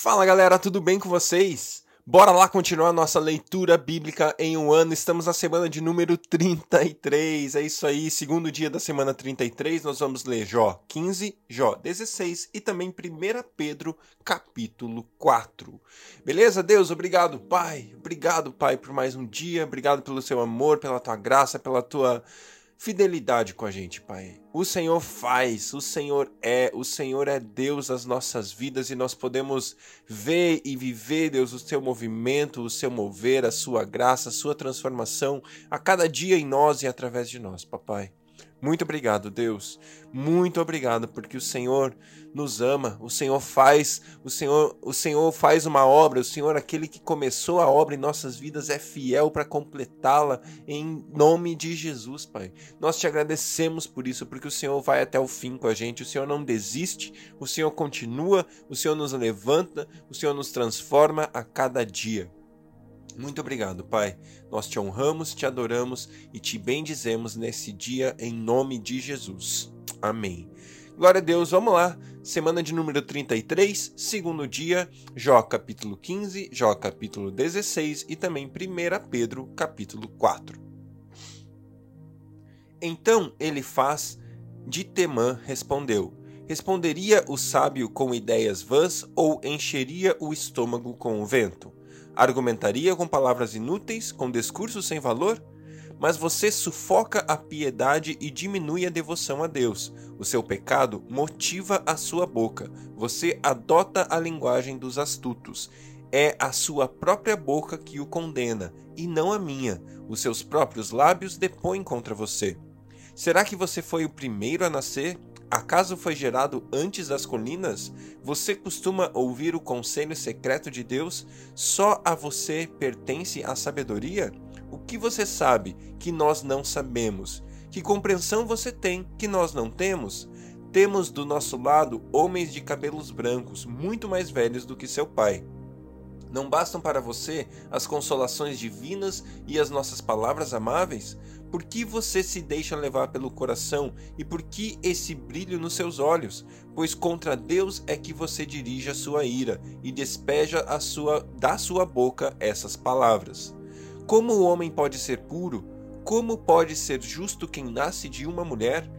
Fala galera, tudo bem com vocês? Bora lá continuar nossa leitura bíblica em um ano. Estamos na semana de número 33. É isso aí, segundo dia da semana 33, nós vamos ler Jó 15, Jó 16 e também 1 Pedro, capítulo 4. Beleza, Deus? Obrigado, Pai. Obrigado, Pai, por mais um dia. Obrigado pelo seu amor, pela tua graça, pela tua fidelidade com a gente, Pai. O Senhor faz, o Senhor é, o Senhor é Deus das nossas vidas e nós podemos ver e viver, Deus, o seu movimento, o seu mover, a sua graça, a sua transformação a cada dia em nós e através de nós, Papai. Muito obrigado, Deus. Muito obrigado porque o Senhor nos ama. O Senhor faz, o Senhor, o Senhor faz uma obra. O Senhor, aquele que começou a obra em nossas vidas, é fiel para completá-la em nome de Jesus, Pai. Nós te agradecemos por isso, porque o Senhor vai até o fim com a gente. O Senhor não desiste, o Senhor continua, o Senhor nos levanta, o Senhor nos transforma a cada dia. Muito obrigado, Pai. Nós te honramos, te adoramos e te bendizemos nesse dia em nome de Jesus. Amém. Glória a Deus, vamos lá. Semana de número 33, segundo dia, Jó capítulo 15, Jó capítulo 16 e também 1 Pedro capítulo 4. Então ele faz de Temã respondeu: Responderia o sábio com ideias vãs ou encheria o estômago com o vento? Argumentaria com palavras inúteis, com discursos sem valor? Mas você sufoca a piedade e diminui a devoção a Deus. O seu pecado motiva a sua boca. Você adota a linguagem dos astutos. É a sua própria boca que o condena, e não a minha. Os seus próprios lábios depõem contra você. Será que você foi o primeiro a nascer? Acaso foi gerado antes das colinas? Você costuma ouvir o conselho secreto de Deus? Só a você pertence a sabedoria? O que você sabe que nós não sabemos? Que compreensão você tem que nós não temos? Temos do nosso lado homens de cabelos brancos, muito mais velhos do que seu pai. Não bastam para você as consolações divinas e as nossas palavras amáveis? Por que você se deixa levar pelo coração e por que esse brilho nos seus olhos? Pois contra Deus é que você dirige a sua ira e despeja a sua da sua boca essas palavras. Como o homem pode ser puro? Como pode ser justo quem nasce de uma mulher?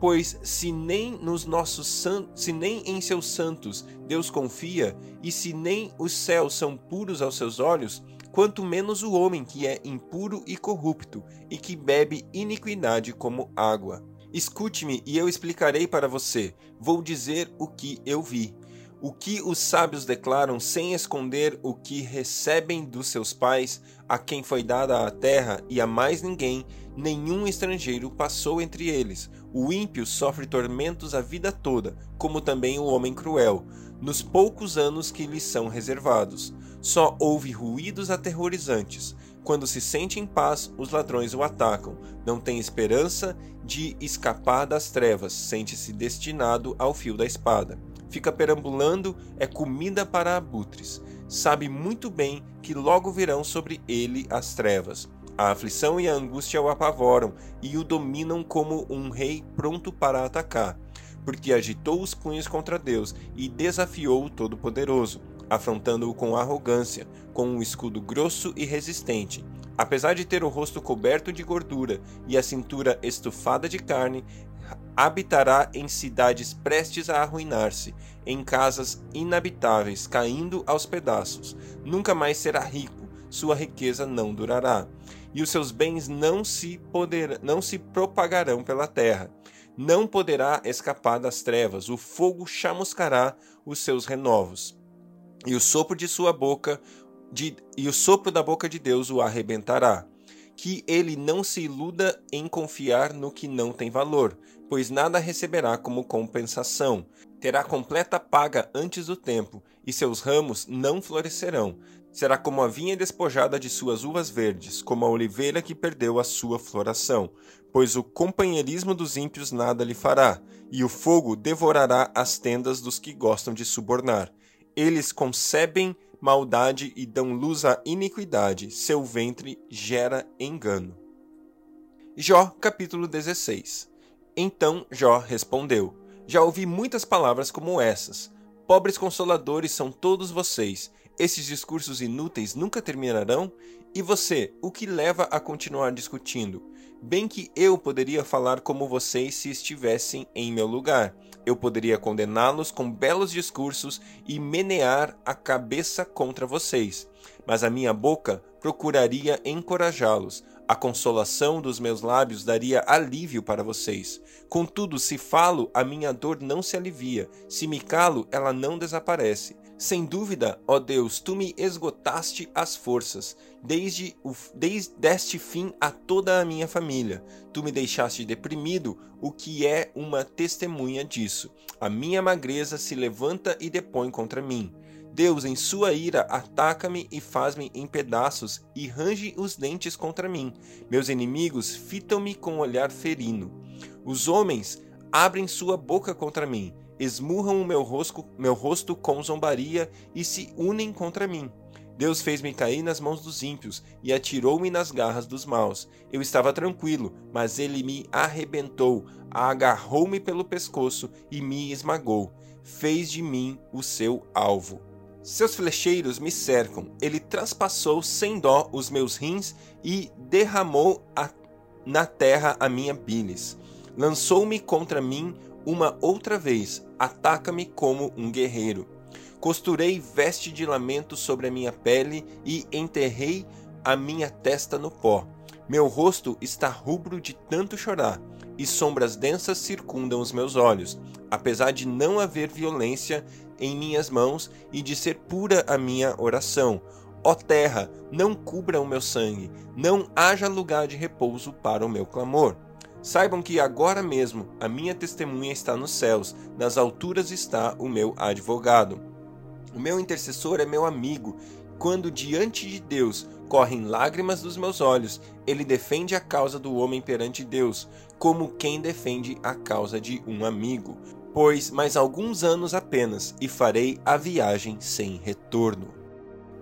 Pois se nem nos nossos se nem em seus santos Deus confia, e se nem os céus são puros aos seus olhos, quanto menos o homem que é impuro e corrupto, e que bebe iniquidade como água. Escute-me e eu explicarei para você. Vou dizer o que eu vi. O que os sábios declaram sem esconder o que recebem dos seus pais, a quem foi dada a terra e a mais ninguém, nenhum estrangeiro passou entre eles. O ímpio sofre tormentos a vida toda, como também o homem cruel, nos poucos anos que lhe são reservados. Só ouve ruídos aterrorizantes. Quando se sente em paz, os ladrões o atacam. Não tem esperança de escapar das trevas, sente-se destinado ao fio da espada. Fica perambulando, é comida para abutres. Sabe muito bem que logo virão sobre ele as trevas. A aflição e a angústia o apavoram e o dominam como um rei pronto para atacar, porque agitou os punhos contra Deus e desafiou o Todo-Poderoso afrontando-o com arrogância, com um escudo grosso e resistente. Apesar de ter o rosto coberto de gordura e a cintura estufada de carne, habitará em cidades prestes a arruinar-se, em casas inabitáveis, caindo aos pedaços. Nunca mais será rico, sua riqueza não durará, e os seus bens não se, poder, não se propagarão pela terra. Não poderá escapar das trevas, o fogo chamuscará os seus renovos e o sopro de sua boca de, e o sopro da boca de Deus o arrebentará. Que ele não se iluda em confiar no que não tem valor, pois nada receberá como compensação. Terá completa paga antes do tempo, e seus ramos não florescerão. Será como a vinha despojada de suas uvas verdes, como a oliveira que perdeu a sua floração. Pois o companheirismo dos ímpios nada lhe fará, e o fogo devorará as tendas dos que gostam de subornar. Eles concebem maldade e dão luz à iniquidade, seu ventre gera engano. Jó, capítulo 16. Então Jó respondeu: Já ouvi muitas palavras como essas. Pobres consoladores são todos vocês. Esses discursos inúteis nunca terminarão? E você, o que leva a continuar discutindo? Bem que eu poderia falar como vocês se estivessem em meu lugar. Eu poderia condená-los com belos discursos e menear a cabeça contra vocês. Mas a minha boca procuraria encorajá-los. A consolação dos meus lábios daria alívio para vocês. Contudo, se falo, a minha dor não se alivia. Se me calo, ela não desaparece. Sem dúvida, ó Deus, tu me esgotaste as forças, desde, o, desde deste fim a toda a minha família. Tu me deixaste deprimido, o que é uma testemunha disso. A minha magreza se levanta e depõe contra mim. Deus, em sua ira, ataca-me e faz-me em pedaços e range os dentes contra mim. Meus inimigos fitam-me com olhar ferino. Os homens abrem sua boca contra mim esmurram o meu rosto, meu rosto com zombaria e se unem contra mim. Deus fez-me cair nas mãos dos ímpios e atirou-me nas garras dos maus. Eu estava tranquilo, mas ele me arrebentou, agarrou-me pelo pescoço e me esmagou. Fez de mim o seu alvo. Seus flecheiros me cercam. Ele traspassou sem dó os meus rins e derramou a, na terra a minha bilis. Lançou-me contra mim uma outra vez, ataca-me como um guerreiro. Costurei veste de lamento sobre a minha pele e enterrei a minha testa no pó. Meu rosto está rubro de tanto chorar, e sombras densas circundam os meus olhos, apesar de não haver violência em minhas mãos e de ser pura a minha oração. Ó terra, não cubra o meu sangue, não haja lugar de repouso para o meu clamor. Saibam que agora mesmo a minha testemunha está nos céus, nas alturas está o meu advogado. O meu intercessor é meu amigo. Quando diante de Deus correm lágrimas dos meus olhos, ele defende a causa do homem perante Deus, como quem defende a causa de um amigo. Pois mais alguns anos apenas e farei a viagem sem retorno.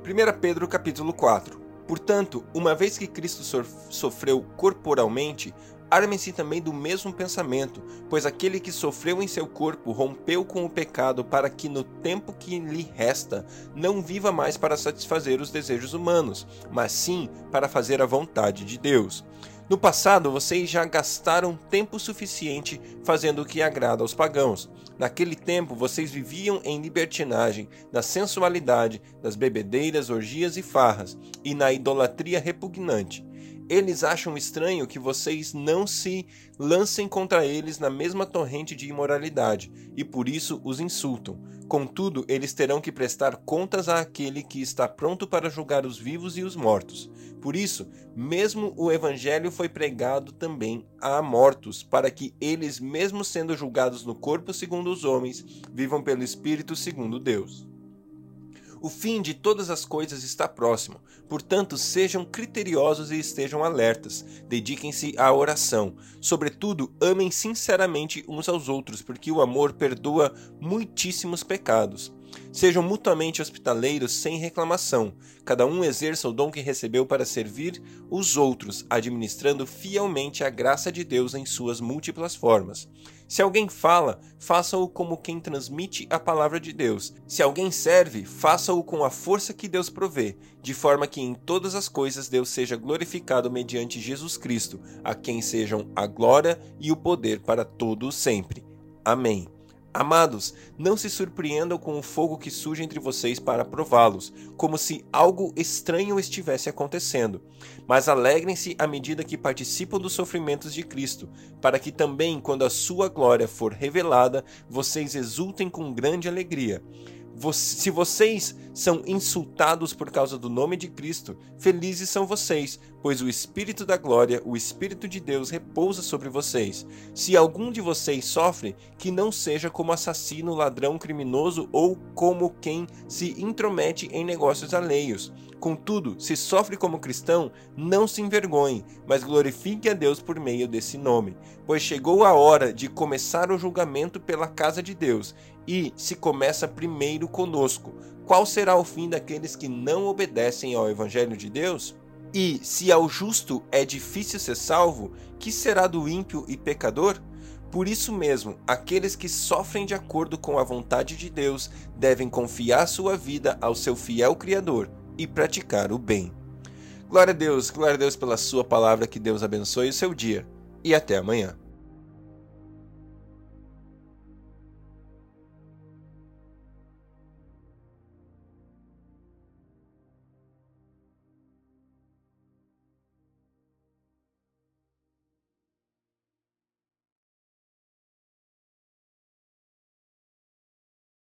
1 Pedro capítulo 4 Portanto, uma vez que Cristo sofreu corporalmente, Armem-se também do mesmo pensamento, pois aquele que sofreu em seu corpo rompeu com o pecado para que no tempo que lhe resta não viva mais para satisfazer os desejos humanos, mas sim para fazer a vontade de Deus. No passado, vocês já gastaram tempo suficiente fazendo o que agrada aos pagãos. Naquele tempo, vocês viviam em libertinagem, na sensualidade, nas bebedeiras, orgias e farras, e na idolatria repugnante. Eles acham estranho que vocês não se lancem contra eles na mesma torrente de imoralidade e por isso os insultam. Contudo, eles terão que prestar contas àquele que está pronto para julgar os vivos e os mortos. Por isso, mesmo o evangelho foi pregado também a mortos, para que eles, mesmo sendo julgados no corpo segundo os homens, vivam pelo espírito segundo Deus. O fim de todas as coisas está próximo, portanto, sejam criteriosos e estejam alertas. Dediquem-se à oração. Sobretudo, amem sinceramente uns aos outros, porque o amor perdoa muitíssimos pecados. Sejam mutuamente hospitaleiros sem reclamação. Cada um exerça o dom que recebeu para servir os outros, administrando fielmente a graça de Deus em suas múltiplas formas. Se alguém fala, faça-o como quem transmite a palavra de Deus. Se alguém serve, faça-o com a força que Deus provê, de forma que em todas as coisas Deus seja glorificado mediante Jesus Cristo, a quem sejam a glória e o poder para todos sempre. Amém. Amados, não se surpreendam com o fogo que surge entre vocês para prová-los, como se algo estranho estivesse acontecendo. Mas alegrem-se à medida que participam dos sofrimentos de Cristo, para que também, quando a sua glória for revelada, vocês exultem com grande alegria se vocês são insultados por causa do nome de Cristo, felizes são vocês, pois o Espírito da glória, o Espírito de Deus, repousa sobre vocês. Se algum de vocês sofre, que não seja como assassino, ladrão, criminoso ou como quem se intromete em negócios alheios. Contudo, se sofre como cristão, não se envergonhe, mas glorifique a Deus por meio desse nome, pois chegou a hora de começar o julgamento pela casa de Deus, e se começa primeiro conosco. Qual será o fim daqueles que não obedecem ao Evangelho de Deus? E se ao justo é difícil ser salvo, que será do ímpio e pecador? Por isso mesmo, aqueles que sofrem de acordo com a vontade de Deus devem confiar sua vida ao seu fiel Criador e praticar o bem. Glória a Deus, glória a Deus pela sua palavra, que Deus abençoe o seu dia e até amanhã.